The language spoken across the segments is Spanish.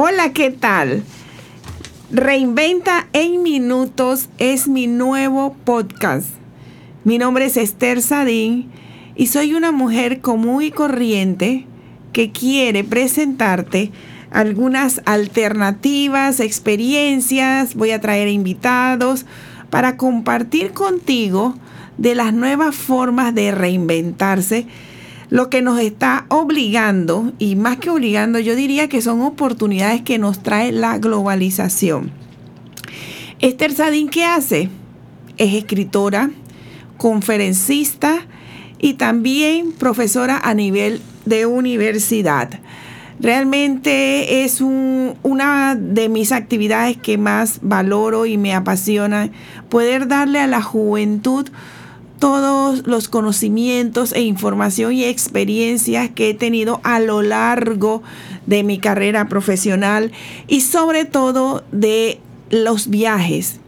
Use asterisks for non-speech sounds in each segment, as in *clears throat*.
Hola, ¿qué tal? Reinventa en minutos es mi nuevo podcast. Mi nombre es Esther Sadín y soy una mujer común y corriente que quiere presentarte algunas alternativas, experiencias, voy a traer invitados para compartir contigo de las nuevas formas de reinventarse, lo que nos está obligando, y más que obligando, yo diría que son oportunidades que nos trae la globalización. Esther Sadin, ¿qué hace? Es escritora, conferencista y también profesora a nivel de universidad. Realmente es una de mis actividades que más valoro y me apasiona, poder darle a la juventud todos los conocimientos e información y experiencias que he tenido a lo largo de mi carrera profesional y sobre todo de los viajes.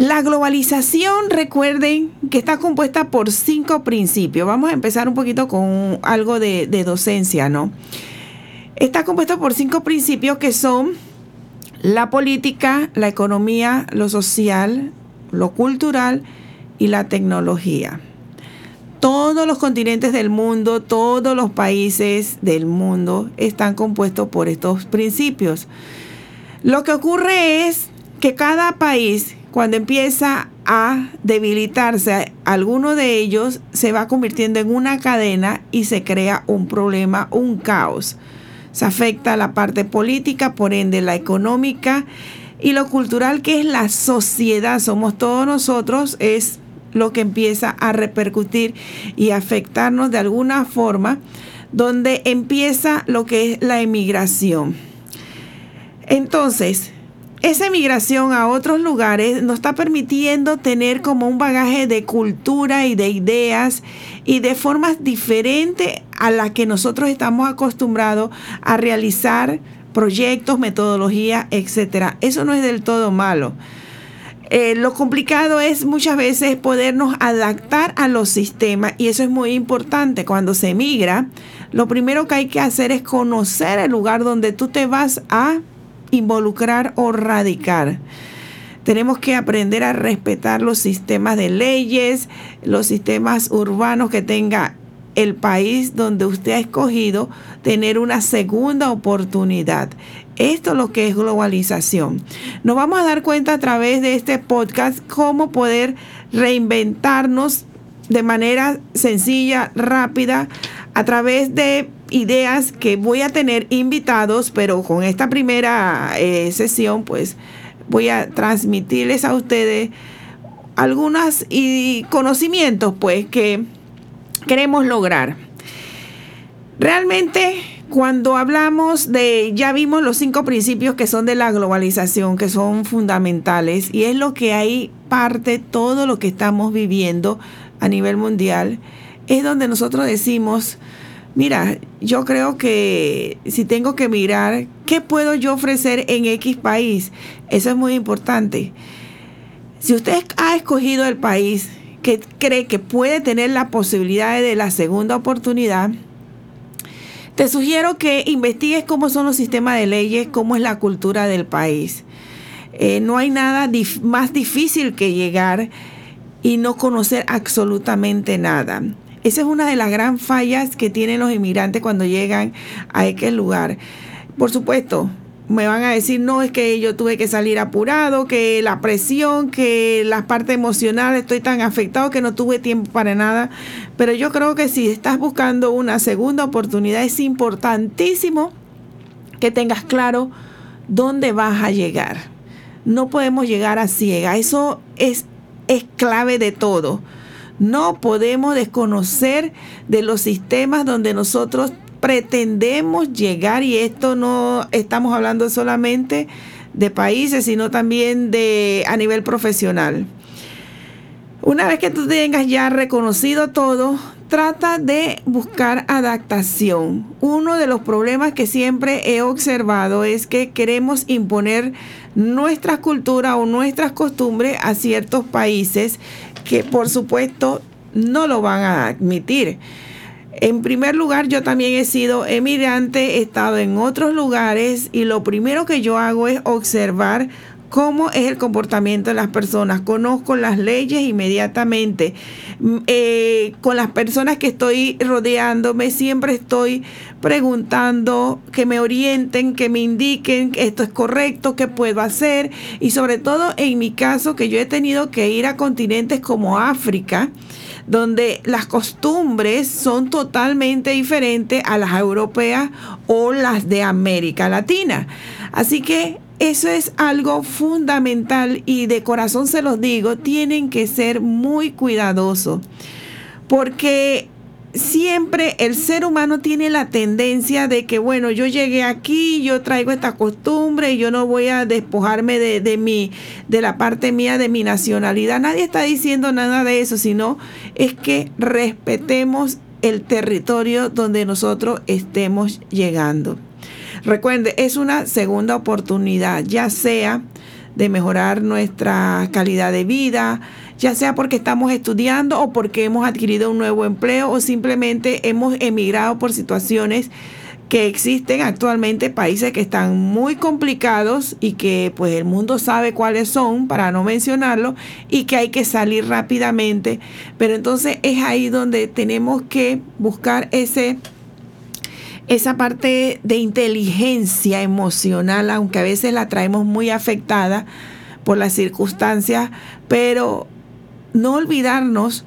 La globalización, recuerden que está compuesta por cinco principios. Vamos a empezar un poquito con algo de, docencia, ¿no? Está compuesta por cinco principios que son la política, la economía, lo social, lo cultural y la tecnología. Todos los continentes del mundo, todos los países del mundo están compuestos por estos principios. Lo que ocurre es que cada país cuando empieza a debilitarse alguno de ellos, se va convirtiendo en una cadena y se crea un problema, un caos. Se afecta la parte política, por ende la económica y lo cultural que es la sociedad, somos todos nosotros, es lo que empieza a repercutir y afectarnos de alguna forma, donde empieza lo que es la emigración. Entonces, esa migración a otros lugares nos está permitiendo tener como un bagaje de cultura y de ideas y de formas diferentes a las que nosotros estamos acostumbrados a realizar proyectos, metodología, etcétera. Eso no es del todo malo. Eh, lo complicado es muchas veces podernos adaptar a los sistemas y eso es muy importante. Cuando se migra, lo primero que hay que hacer es conocer el lugar donde tú te vas a involucrar o radicar. Tenemos que aprender a respetar los sistemas de leyes, los sistemas urbanos que tenga el país donde usted ha escogido tener una segunda oportunidad. Esto es lo que es globalización. Nos vamos a dar cuenta a través de este podcast cómo poder reinventarnos de manera sencilla, rápida, a través de ideas que voy a tener invitados, pero con esta primera eh, sesión, pues voy a transmitirles a ustedes algunos conocimientos, pues, que queremos lograr. Realmente, cuando hablamos de, ya vimos los cinco principios que son de la globalización, que son fundamentales, y es lo que hay parte todo lo que estamos viviendo a nivel mundial, es donde nosotros decimos, Mira, yo creo que si tengo que mirar qué puedo yo ofrecer en X país, eso es muy importante. Si usted ha escogido el país que cree que puede tener la posibilidad de la segunda oportunidad, te sugiero que investigues cómo son los sistemas de leyes, cómo es la cultura del país. Eh, no hay nada más difícil que llegar y no conocer absolutamente nada. Esa es una de las gran fallas que tienen los inmigrantes cuando llegan a aquel lugar. Por supuesto, me van a decir, no, es que yo tuve que salir apurado, que la presión, que la parte emocional, estoy tan afectado que no tuve tiempo para nada. Pero yo creo que si estás buscando una segunda oportunidad, es importantísimo que tengas claro dónde vas a llegar. No podemos llegar a ciega. Eso es, es clave de todo. No podemos desconocer de los sistemas donde nosotros pretendemos llegar y esto no estamos hablando solamente de países, sino también de a nivel profesional. Una vez que tú tengas ya reconocido todo, trata de buscar adaptación. Uno de los problemas que siempre he observado es que queremos imponer nuestra cultura o nuestras costumbres a ciertos países que por supuesto no lo van a admitir. En primer lugar, yo también he sido emigrante, he estado en otros lugares y lo primero que yo hago es observar cómo es el comportamiento de las personas. Conozco las leyes inmediatamente. Mm, eh, con las personas que estoy rodeándome, siempre estoy preguntando que me orienten, que me indiquen que esto es correcto, qué puedo hacer. Y sobre todo en mi caso, que yo he tenido que ir a continentes como África donde las costumbres son totalmente diferentes a las europeas o las de América Latina. Así que eso es algo fundamental y de corazón se los digo, tienen que ser muy cuidadosos porque siempre el ser humano tiene la tendencia de que, bueno, yo llegué aquí, yo traigo esta costumbre yo no voy a despojarme de, de, mi, de la parte mía de mi nacionalidad. Nadie está diciendo nada de eso, sino es que respetemos el territorio donde nosotros estemos llegando. Recuerde, es una segunda oportunidad, ya sea de mejorar nuestra calidad de vida, ya sea porque estamos estudiando o porque hemos adquirido un nuevo empleo o simplemente hemos emigrado por situaciones que existen actualmente países que están muy complicados y que pues el mundo sabe cuáles son para no mencionarlo y que hay que salir rápidamente. Pero entonces es ahí donde tenemos que buscar ese esa parte de inteligencia emocional, aunque a veces la traemos muy afectada por las circunstancias, pero no olvidarnos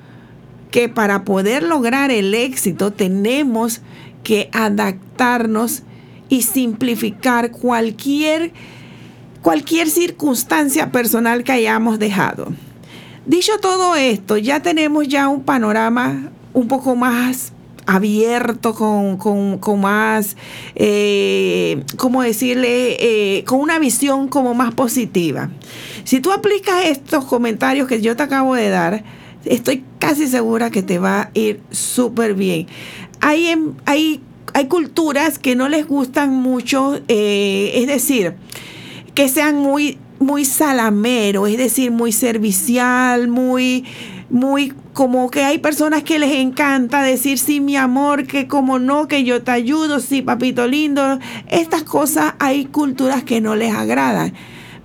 que para poder lograr el éxito tenemos que adaptarnos y simplificar cualquier, cualquier circunstancia personal que hayamos dejado. Dicho todo esto, ya tenemos ya un panorama un poco más abierto, con, con, más, eh, ¿cómo decirle? Eh, con una visión como más positiva. Si tú aplicas estos comentarios que yo te acabo de dar, estoy casi segura que te va a ir súper bien. Hay, hay, hay culturas que no les gustan mucho, eh, es decir, que sean muy, muy salamero, es decir, muy servicial, muy muy como que hay personas que les encanta decir sí mi amor, que como no, que yo te ayudo, sí papito lindo. Estas cosas hay culturas que no les agradan.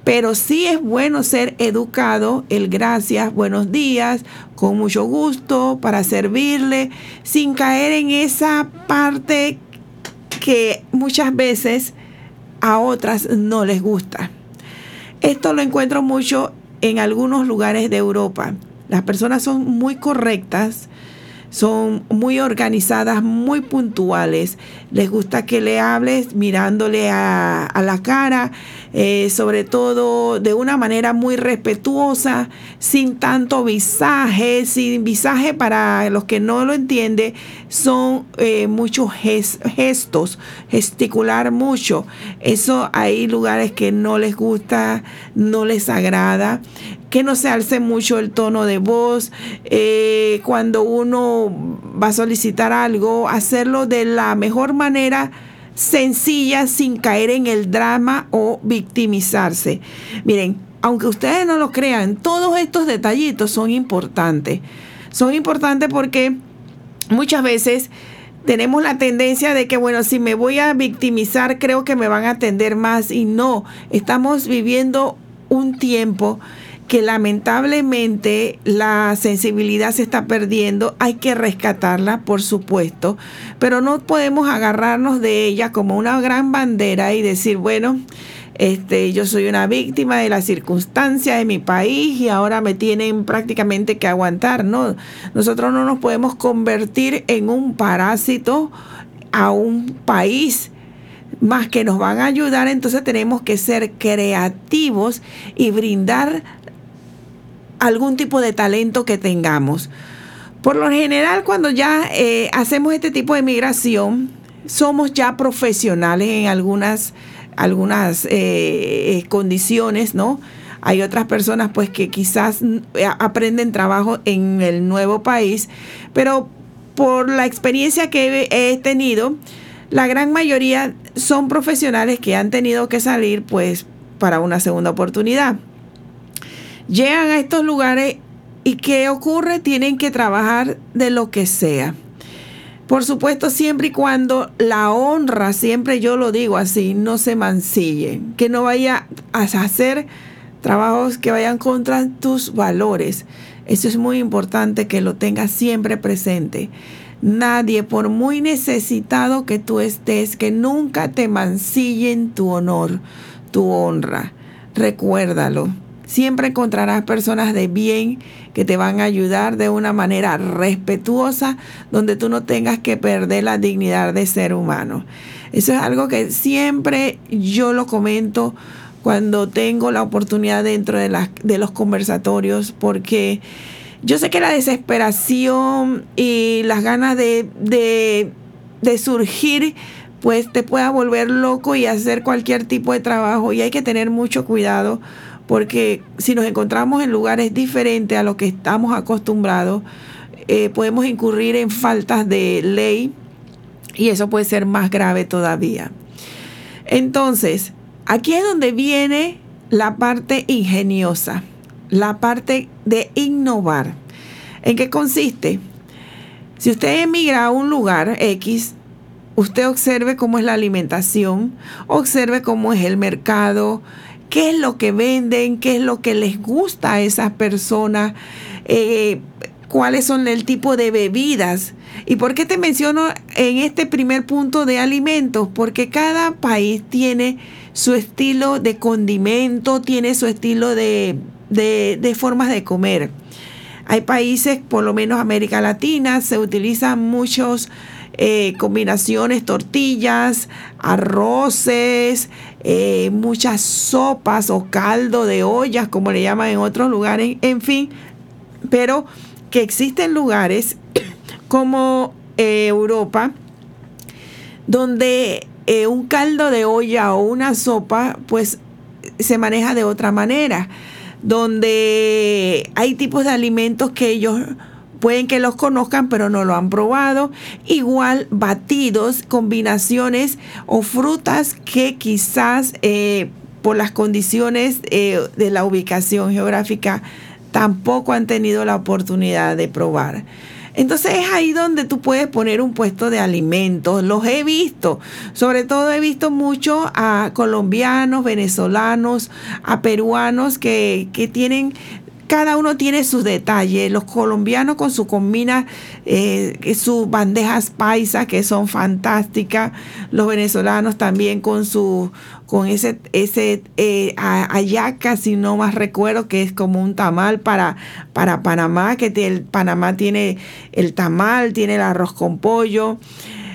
Pero sí es bueno ser educado, el gracias, buenos días, con mucho gusto, para servirle, sin caer en esa parte que muchas veces a otras no les gusta. Esto lo encuentro mucho en algunos lugares de Europa. Las personas son muy correctas, son muy organizadas, muy puntuales. Les gusta que le hables mirándole a, la cara, eh, sobre todo de una manera muy respetuosa, sin tanto visaje. Sin visaje, para los que no lo entienden, son eh, muchos gestos, gesticular mucho. Eso hay lugares que no les gusta, no les agrada que no se alce mucho el tono de voz, eh, cuando uno va a solicitar algo, hacerlo de la mejor manera sencilla sin caer en el drama o victimizarse. Miren, aunque ustedes no lo crean, todos estos detallitos son importantes. Son importantes porque muchas veces tenemos la tendencia de que, bueno, si me voy a victimizar, creo que me van a atender más y no, estamos viviendo un tiempo que lamentablemente la sensibilidad se está perdiendo, hay que rescatarla, por supuesto, pero no podemos agarrarnos de ella como una gran bandera y decir, bueno, este, yo soy una víctima de las circunstancias de mi país y ahora me tienen prácticamente que aguantar, ¿no? Nosotros no nos podemos convertir en un parásito a un país más que nos van a ayudar, entonces tenemos que ser creativos y brindar algún tipo de talento que tengamos. Por lo general, cuando ya eh, hacemos este tipo de migración, somos ya profesionales en algunas, algunas eh, eh, condiciones, ¿no? Hay otras personas pues que quizás aprenden trabajo en el nuevo país, pero por la experiencia que he tenido, la gran mayoría son profesionales que han tenido que salir pues para una segunda oportunidad llegan a estos lugares y ¿qué ocurre? Tienen que trabajar de lo que sea. Por supuesto, siempre y cuando la honra, siempre yo lo digo así, no se mancille, que no vaya a hacer trabajos que vayan contra tus valores. Eso es muy importante que lo tengas siempre presente. Nadie, por muy necesitado que tú estés, que nunca te mancillen tu honor, tu honra. Recuérdalo. Siempre encontrarás personas de bien que te van a ayudar de una manera respetuosa, donde tú no tengas que perder la dignidad de ser humano. Eso es algo que siempre yo lo comento cuando tengo la oportunidad dentro de, de los conversatorios, porque yo sé que la desesperación y las ganas de, de, de surgir pues te pueda volver loco y hacer cualquier tipo de trabajo y hay que tener mucho cuidado porque si nos encontramos en lugares diferentes a lo que estamos acostumbrados, eh, podemos incurrir en faltas de ley y eso puede ser más grave todavía. Entonces, aquí es donde viene la parte ingeniosa, la parte de innovar. ¿En qué consiste? Si usted emigra a un lugar X, usted observe cómo es la alimentación, observe cómo es el mercado, qué es lo que venden, qué es lo que les gusta a esas personas, eh, cuáles son el tipo de bebidas. ¿Y por qué te menciono en este primer punto de alimentos? Porque cada país tiene su estilo de condimento, tiene su estilo de, de formas de comer. Hay países, por lo menos América Latina, se utilizan muchos eh, combinaciones, tortillas, arroces, eh, muchas sopas o caldo de ollas, como le llaman en otros lugares, en fin, pero que existen lugares *clears throat* como eh, Europa, donde un caldo de olla o una sopa, pues se maneja de otra manera, donde hay tipos de alimentos que ellos pueden que los conozcan, pero no lo han probado. Igual batidos, combinaciones o frutas que quizás eh, por las condiciones eh, de la ubicación geográfica tampoco han tenido la oportunidad de probar. Entonces es ahí donde tú puedes poner un puesto de alimentos. Los he visto. Sobre todo he visto mucho a colombianos, venezolanos, a peruanos que, que tienen cada uno tiene sus detalles. Los colombianos con su combina, eh, sus bandejas paisas que son fantásticas. Los venezolanos también con su con ese ese eh, ayaca, si no más recuerdo, que es como un tamal para para Panamá, que el Panamá tiene el tamal, tiene el arroz con pollo.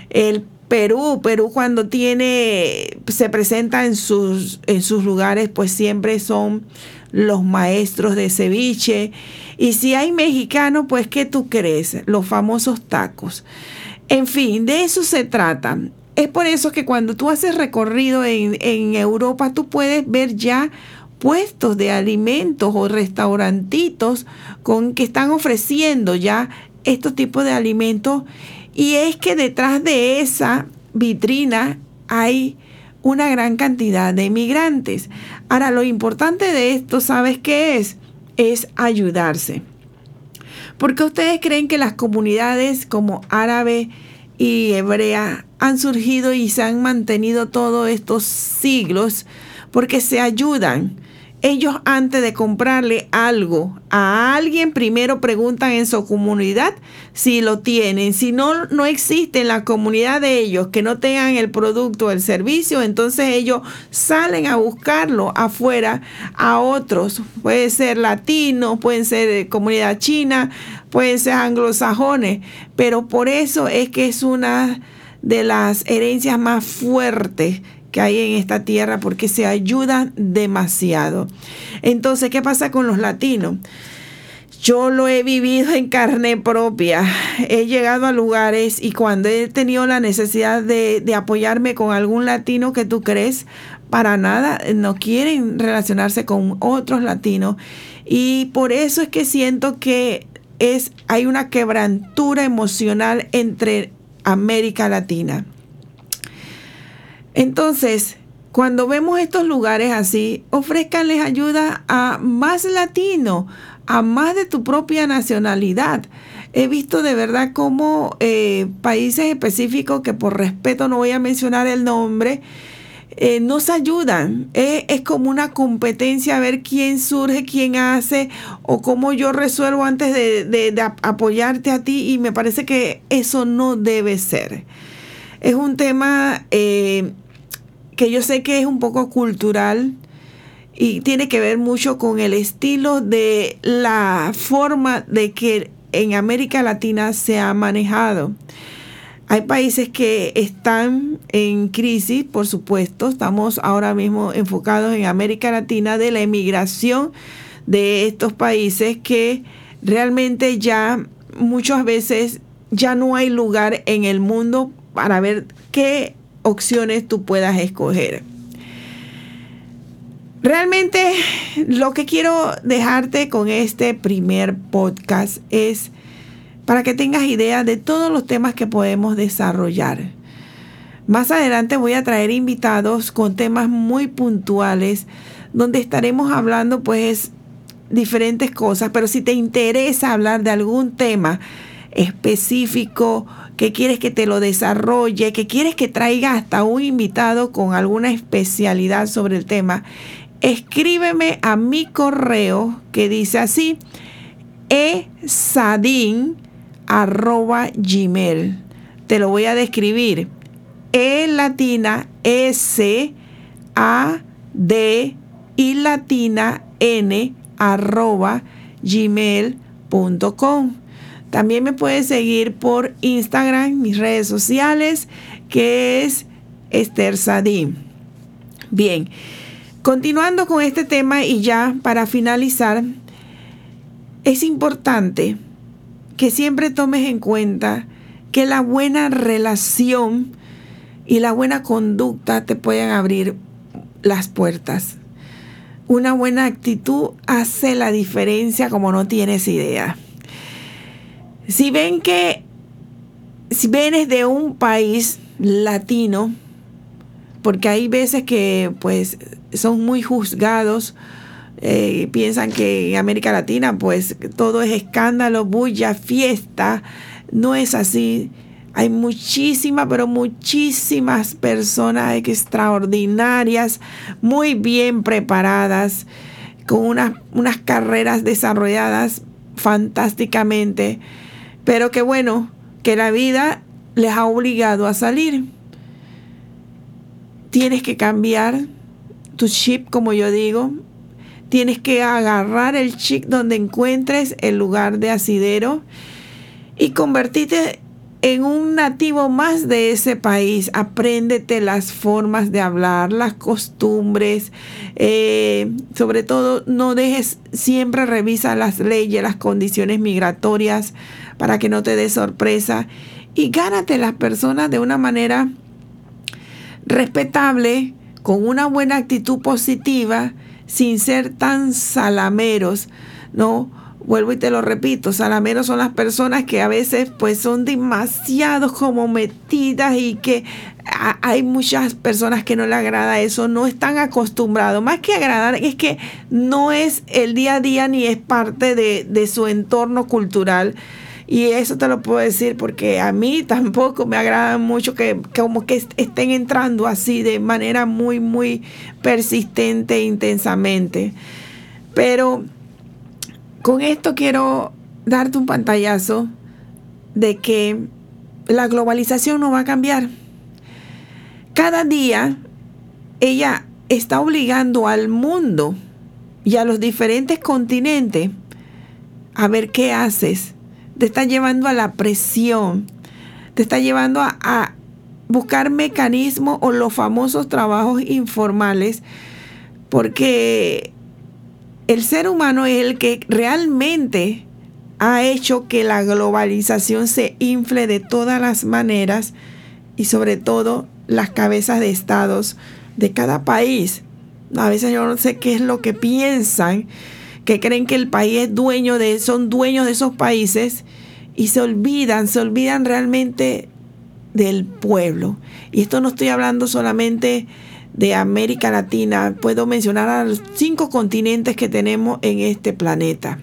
El Perú, Perú cuando tiene, se presenta en sus, en sus lugares, pues siempre son los maestros de ceviche. Y si hay mexicanos, pues ¿qué tú crees? Los famosos tacos. En fin, de eso se trata. Es por eso que cuando tú haces recorrido en, en Europa, tú puedes ver ya puestos de alimentos o restaurantitos con que están ofreciendo ya estos tipos de alimentos y es que detrás de esa vitrina hay una gran cantidad de migrantes. Ahora, lo importante de esto, ¿sabes qué es? Es ayudarse. Porque ustedes creen que las comunidades como árabe y hebrea han surgido y se han mantenido todos estos siglos porque se ayudan ellos antes de comprarle algo a alguien, primero preguntan en su comunidad si lo tienen. Si no, no existe en la comunidad de ellos que no tengan el producto o el servicio, entonces ellos salen a buscarlo afuera a otros. Puede ser latinos, pueden ser comunidad china, pueden ser anglosajones, pero por eso es que es una de las herencias más fuertes que hay en esta tierra porque se ayudan demasiado. Entonces, ¿qué pasa con los latinos? Yo lo he vivido en carne propia. He llegado a lugares y cuando he tenido la necesidad de, de, apoyarme con algún latino que tú crees, para nada, no quieren relacionarse con otros latinos. Y por eso es que siento que es, hay una quebrantura emocional entre América Latina. Entonces, cuando vemos estos lugares así, ofrézcanles ayuda a más latinos, a más de tu propia nacionalidad. he visto de verdad cómo eh, países específicos, que por respeto no voy a mencionar el nombre, eh, nos ayudan. es como una competencia a ver quién surge, quién hace o cómo yo resuelvo antes de, apoyarte a ti y me parece que eso no debe ser. Es un tema eh, que yo sé que es un poco cultural y tiene que ver mucho con el estilo de la forma de que en América Latina se ha manejado. Hay países que están en crisis, por supuesto. Estamos ahora mismo enfocados en América Latina de la emigración de estos países que realmente ya muchas veces ya no hay lugar en el mundo para ver qué opciones tú puedas escoger. Realmente lo que quiero dejarte con este primer podcast es para que tengas idea de todos los temas que podemos desarrollar. Más adelante voy a traer invitados con temas muy puntuales donde estaremos hablando pues diferentes cosas, pero si te interesa hablar de algún tema específico, que quieres que te lo desarrolle, que quieres que traiga hasta un invitado con alguna especialidad sobre el tema, escríbeme a mi correo que dice así, esadin arroba gmail. Te lo voy a describir. E latina S A D y latina N arroba gmail.com. También me puedes seguir por Instagram, mis redes sociales, que es Esther Sadin. Bien. Continuando con este tema y ya para finalizar, es importante que siempre tomes en cuenta que la buena relación y la buena conducta te pueden abrir las puertas. Una buena actitud hace la diferencia como no tienes idea. Si ven que, si vienes de un país latino, porque hay veces que pues son muy juzgados, eh, piensan que en América Latina pues todo es escándalo, bulla, fiesta, no es así. Hay muchísimas, pero muchísimas personas extraordinarias, muy bien preparadas, con unas, unas carreras desarrolladas fantásticamente, pero que bueno, que la vida les ha obligado a salir tienes que cambiar tu chip, como yo digo. Tienes que agarrar el chip donde encuentres el lugar de asidero y convertirte en un nativo más de ese país. Apréndete las formas de hablar, las costumbres. Eh, sobre todo, no dejes, siempre revisa las leyes, las condiciones migratorias para que no te dé sorpresa. Y gánate las personas de una manera respetable, con una buena actitud positiva, sin ser tan salameros, ¿no? Vuelvo y te lo repito, salameros son las personas que a veces pues son demasiado como metidas y que hay muchas personas que no le agrada eso, no están acostumbrados. Más que agradar, es que no es el día a día ni es parte de, de su entorno cultural. Y eso te lo puedo decir porque a mí tampoco me agrada mucho que como que estén entrando así de manera muy, muy persistente e intensamente. Pero con esto quiero darte un pantallazo de que la globalización no va a cambiar. Cada día ella está obligando al mundo y a los diferentes continentes a ver qué haces te está llevando a la presión, te está llevando a, buscar mecanismos o los famosos trabajos informales, porque el ser humano es el que realmente ha hecho que la globalización se infle de todas las maneras y sobre todo las cabezas de estados de cada país. A veces yo no sé qué es lo que piensan, que creen que el país es dueño de, son dueños de esos países y se olvidan, se olvidan realmente del pueblo. Y esto no estoy hablando solamente de América Latina, puedo mencionar a los cinco continentes que tenemos en este planeta.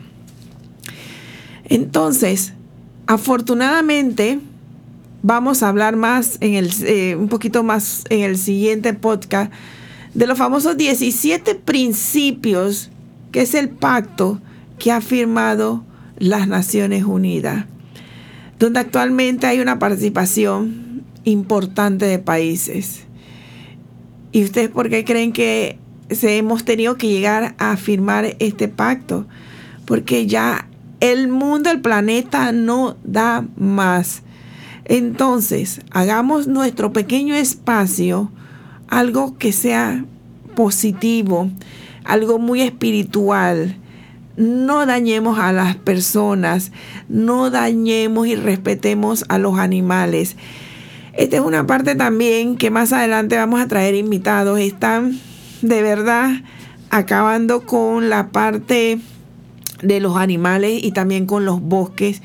Entonces, afortunadamente, vamos a hablar más en el, eh, un poquito más en el siguiente podcast de los famosos 17 principios que es el pacto que ha firmado las Naciones Unidas, donde actualmente hay una participación importante de países. ¿Y ustedes por qué creen que se hemos tenido que llegar a firmar este pacto? Porque ya el mundo, el planeta no da más. Entonces, hagamos nuestro pequeño espacio algo que sea positivo, algo muy espiritual. No dañemos a las personas, no dañemos y respetemos a los animales. Esta es una parte también que más adelante vamos a traer invitados. Están de verdad acabando con la parte de los animales y también con los bosques.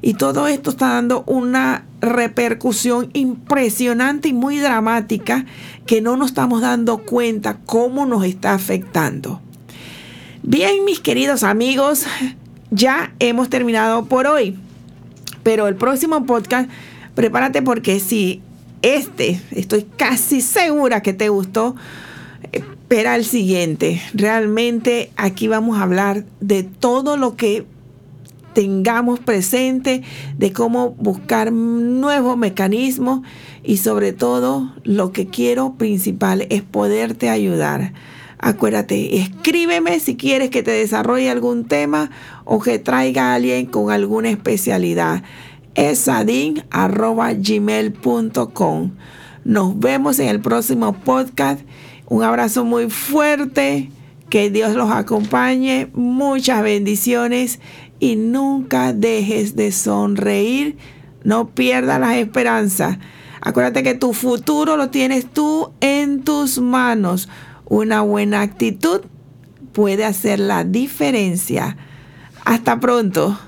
Y todo esto está dando una repercusión impresionante y muy dramática que no nos estamos dando cuenta cómo nos está afectando. Bien, mis queridos amigos, ya hemos terminado por hoy. Pero el próximo podcast, prepárate porque si este, estoy casi segura que te gustó, espera el siguiente. Realmente aquí vamos a hablar de todo lo que tengamos presente de cómo buscar nuevos mecanismos y sobre todo lo que quiero principal es poderte ayudar. Acuérdate, escríbeme si quieres que te desarrolle algún tema o que traiga a alguien con alguna especialidad. gmail.com Nos vemos en el próximo podcast. Un abrazo muy fuerte. Que Dios los acompañe. Muchas bendiciones y nunca dejes de sonreír. No pierdas la esperanza. Acuérdate que tu futuro lo tienes tú en tus manos. Una buena actitud puede hacer la diferencia. Hasta pronto.